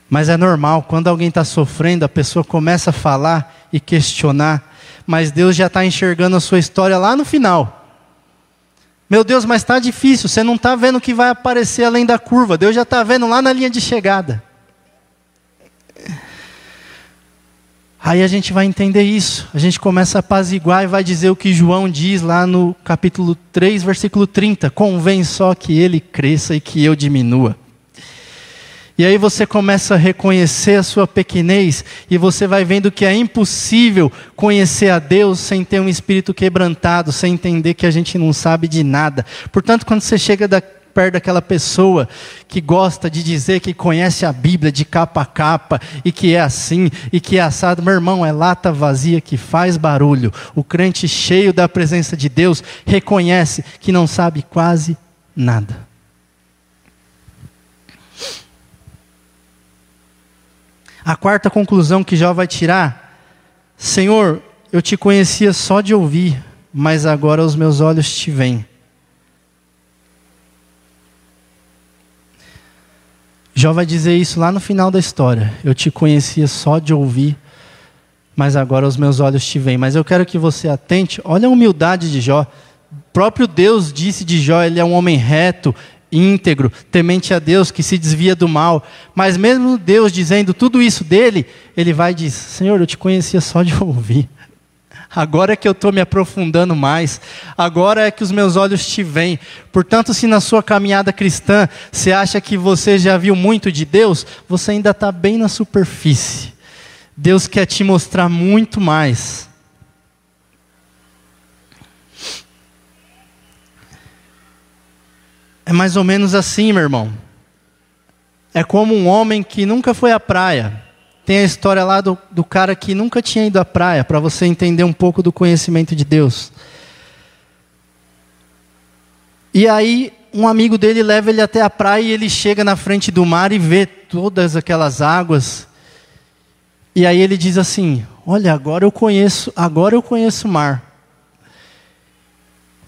Mas é normal, quando alguém está sofrendo, a pessoa começa a falar e questionar, mas Deus já está enxergando a sua história lá no final. Meu Deus, mas está difícil, você não está vendo o que vai aparecer além da curva, Deus já está vendo lá na linha de chegada. Aí a gente vai entender isso, a gente começa a apaziguar e vai dizer o que João diz lá no capítulo 3, versículo 30: Convém só que ele cresça e que eu diminua. E aí você começa a reconhecer a sua pequenez e você vai vendo que é impossível conhecer a Deus sem ter um espírito quebrantado, sem entender que a gente não sabe de nada. Portanto, quando você chega da, perto daquela pessoa que gosta de dizer que conhece a Bíblia de capa a capa e que é assim e que é assado, meu irmão, é lata vazia que faz barulho. O crente cheio da presença de Deus reconhece que não sabe quase nada. A quarta conclusão que Jó vai tirar: Senhor, eu te conhecia só de ouvir, mas agora os meus olhos te veem. Jó vai dizer isso lá no final da história. Eu te conhecia só de ouvir, mas agora os meus olhos te veem. Mas eu quero que você atente, olha a humildade de Jó. O próprio Deus disse de Jó, ele é um homem reto, íntegro, temente a Deus, que se desvia do mal. Mas mesmo Deus dizendo tudo isso dele, ele vai e diz: Senhor, eu te conhecia só de ouvir. Agora é que eu estou me aprofundando mais. Agora é que os meus olhos te veem. Portanto, se na sua caminhada cristã você acha que você já viu muito de Deus, você ainda está bem na superfície. Deus quer te mostrar muito mais. É mais ou menos assim, meu irmão. É como um homem que nunca foi à praia tem a história lá do, do cara que nunca tinha ido à praia, para você entender um pouco do conhecimento de Deus. E aí, um amigo dele leva ele até a praia e ele chega na frente do mar e vê todas aquelas águas. E aí ele diz assim: Olha, agora eu conheço, agora eu conheço o mar.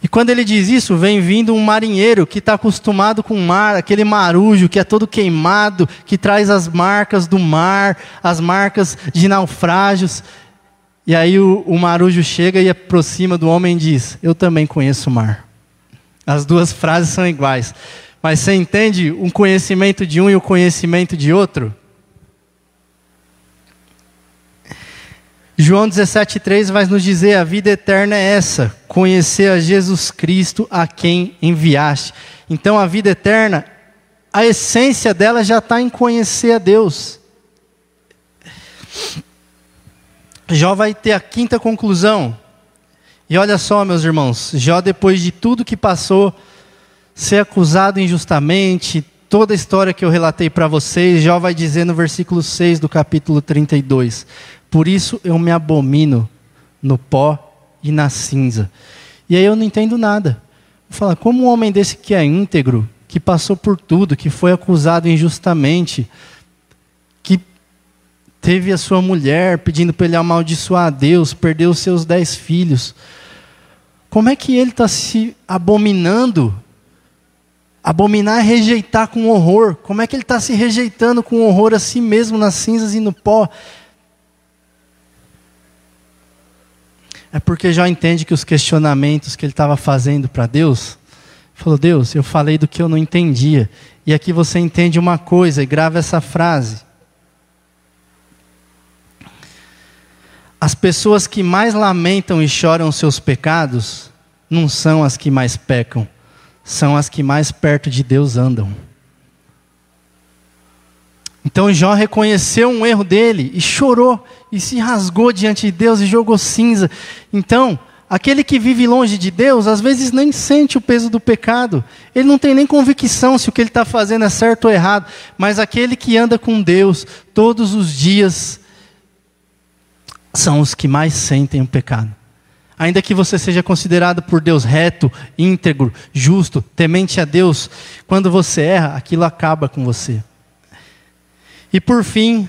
E quando ele diz isso, vem vindo um marinheiro que está acostumado com o mar, aquele marujo que é todo queimado, que traz as marcas do mar, as marcas de naufrágios. E aí o, o marujo chega e aproxima do homem e diz: Eu também conheço o mar. As duas frases são iguais. Mas você entende um conhecimento de um e o conhecimento de outro? João 17,3 vai nos dizer: a vida eterna é essa, conhecer a Jesus Cristo a quem enviaste. Então a vida eterna, a essência dela já está em conhecer a Deus. Jó vai ter a quinta conclusão. E olha só, meus irmãos, Jó, depois de tudo que passou, ser acusado injustamente, toda a história que eu relatei para vocês, Jó vai dizer no versículo 6 do capítulo 32: por isso eu me abomino no pó e na cinza. E aí eu não entendo nada. Fala, como um homem desse que é íntegro, que passou por tudo, que foi acusado injustamente, que teve a sua mulher pedindo para ele amaldiçoar a Deus, perdeu os seus dez filhos. Como é que ele está se abominando? Abominar é rejeitar com horror. Como é que ele está se rejeitando com horror a si mesmo nas cinzas e no pó? É porque já entende que os questionamentos que ele estava fazendo para Deus, falou: Deus, eu falei do que eu não entendia. E aqui você entende uma coisa e grava essa frase. As pessoas que mais lamentam e choram seus pecados não são as que mais pecam, são as que mais perto de Deus andam. Então Jó reconheceu um erro dele e chorou e se rasgou diante de Deus e jogou cinza. Então, aquele que vive longe de Deus, às vezes nem sente o peso do pecado. Ele não tem nem convicção se o que ele está fazendo é certo ou errado. Mas aquele que anda com Deus todos os dias são os que mais sentem o pecado. Ainda que você seja considerado por Deus reto, íntegro, justo, temente a Deus, quando você erra, aquilo acaba com você. E por fim,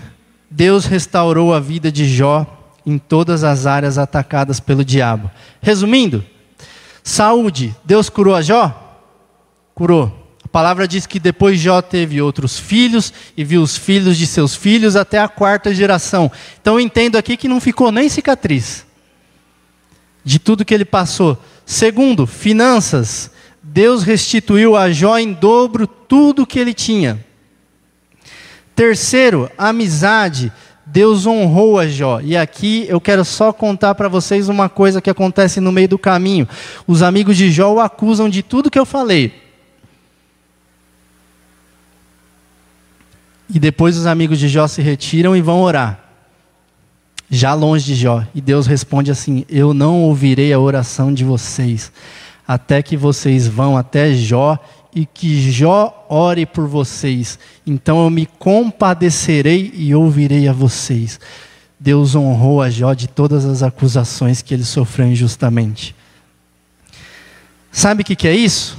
Deus restaurou a vida de Jó em todas as áreas atacadas pelo diabo. Resumindo, saúde, Deus curou a Jó? Curou. A palavra diz que depois Jó teve outros filhos e viu os filhos de seus filhos até a quarta geração. Então eu entendo aqui que não ficou nem cicatriz de tudo que ele passou. Segundo, finanças. Deus restituiu a Jó em dobro tudo que ele tinha. Terceiro, amizade. Deus honrou a Jó. E aqui eu quero só contar para vocês uma coisa que acontece no meio do caminho. Os amigos de Jó o acusam de tudo que eu falei. E depois os amigos de Jó se retiram e vão orar. Já longe de Jó. E Deus responde assim: Eu não ouvirei a oração de vocês, até que vocês vão até Jó e que Jó ore por vocês. Então eu me compadecerei e ouvirei a vocês. Deus honrou a Jó de todas as acusações que ele sofreu injustamente. Sabe o que, é isso?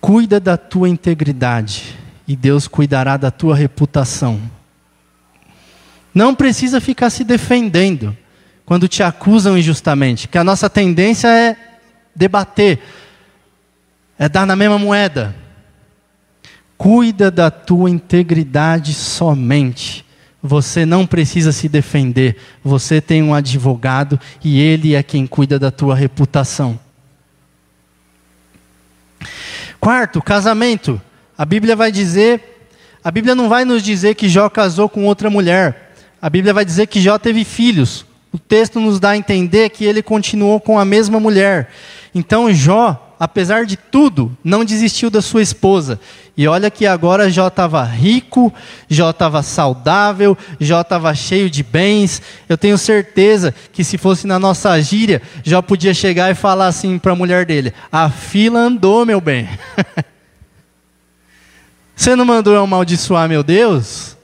Cuida da tua integridade e Deus cuidará da tua reputação. Não precisa ficar se defendendo quando te acusam injustamente, que a nossa tendência é debater, é dar na mesma moeda. Cuida da tua integridade somente. Você não precisa se defender. Você tem um advogado e ele é quem cuida da tua reputação. Quarto, casamento. A Bíblia vai dizer, a Bíblia não vai nos dizer que Jó casou com outra mulher. A Bíblia vai dizer que Jó teve filhos. O texto nos dá a entender que ele continuou com a mesma mulher. Então Jó apesar de tudo, não desistiu da sua esposa. E olha que agora Jó estava rico, Jó estava saudável, Jó estava cheio de bens. Eu tenho certeza que se fosse na nossa gíria, Jó podia chegar e falar assim para a mulher dele: A fila andou, meu bem. Você não mandou eu amaldiçoar meu Deus?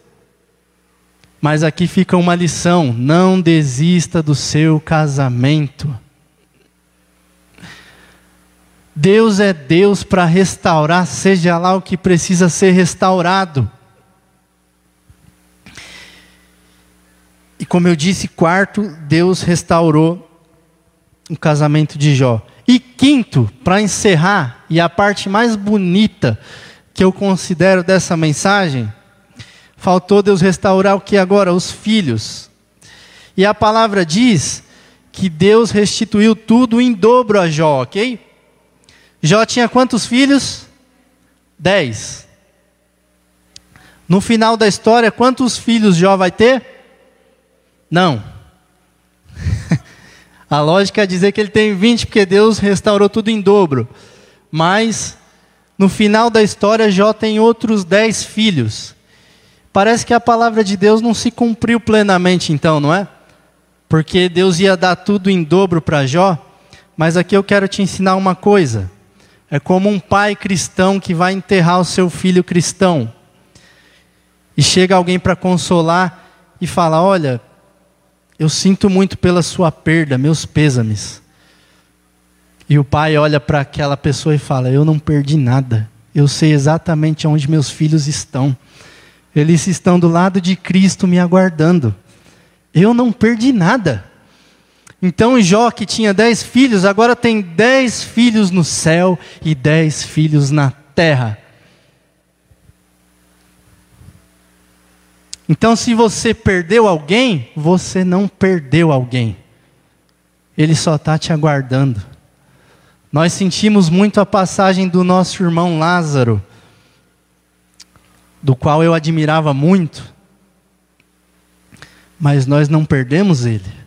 Mas aqui fica uma lição: não desista do seu casamento. Deus é Deus para restaurar, seja lá o que precisa ser restaurado. E como eu disse, quarto, Deus restaurou o casamento de Jó. E quinto, para encerrar, e a parte mais bonita que eu considero dessa mensagem, faltou Deus restaurar o que agora? Os filhos. E a palavra diz que Deus restituiu tudo em dobro a Jó, ok? Jó tinha quantos filhos? Dez. No final da história, quantos filhos Jó vai ter? Não. A lógica é dizer que ele tem 20, porque Deus restaurou tudo em dobro. Mas, no final da história, Jó tem outros 10 filhos. Parece que a palavra de Deus não se cumpriu plenamente, então, não é? Porque Deus ia dar tudo em dobro para Jó. Mas aqui eu quero te ensinar uma coisa. É como um pai cristão que vai enterrar o seu filho cristão. E chega alguém para consolar e fala: Olha, eu sinto muito pela sua perda, meus pêsames. E o pai olha para aquela pessoa e fala: Eu não perdi nada. Eu sei exatamente onde meus filhos estão. Eles estão do lado de Cristo me aguardando. Eu não perdi nada. Então Jó, que tinha dez filhos, agora tem dez filhos no céu e dez filhos na terra. Então, se você perdeu alguém, você não perdeu alguém. Ele só está te aguardando. Nós sentimos muito a passagem do nosso irmão Lázaro, do qual eu admirava muito, mas nós não perdemos ele.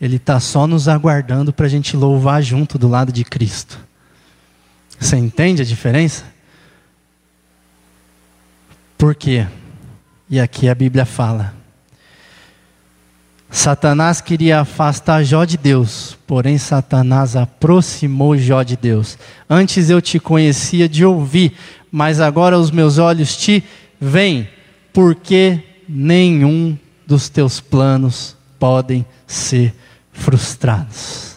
Ele está só nos aguardando para a gente louvar junto do lado de Cristo. Você entende a diferença? Por quê? E aqui a Bíblia fala. Satanás queria afastar Jó de Deus, porém Satanás aproximou Jó de Deus. Antes eu te conhecia de ouvir, mas agora os meus olhos te veem, porque nenhum dos teus planos podem ser frustrados.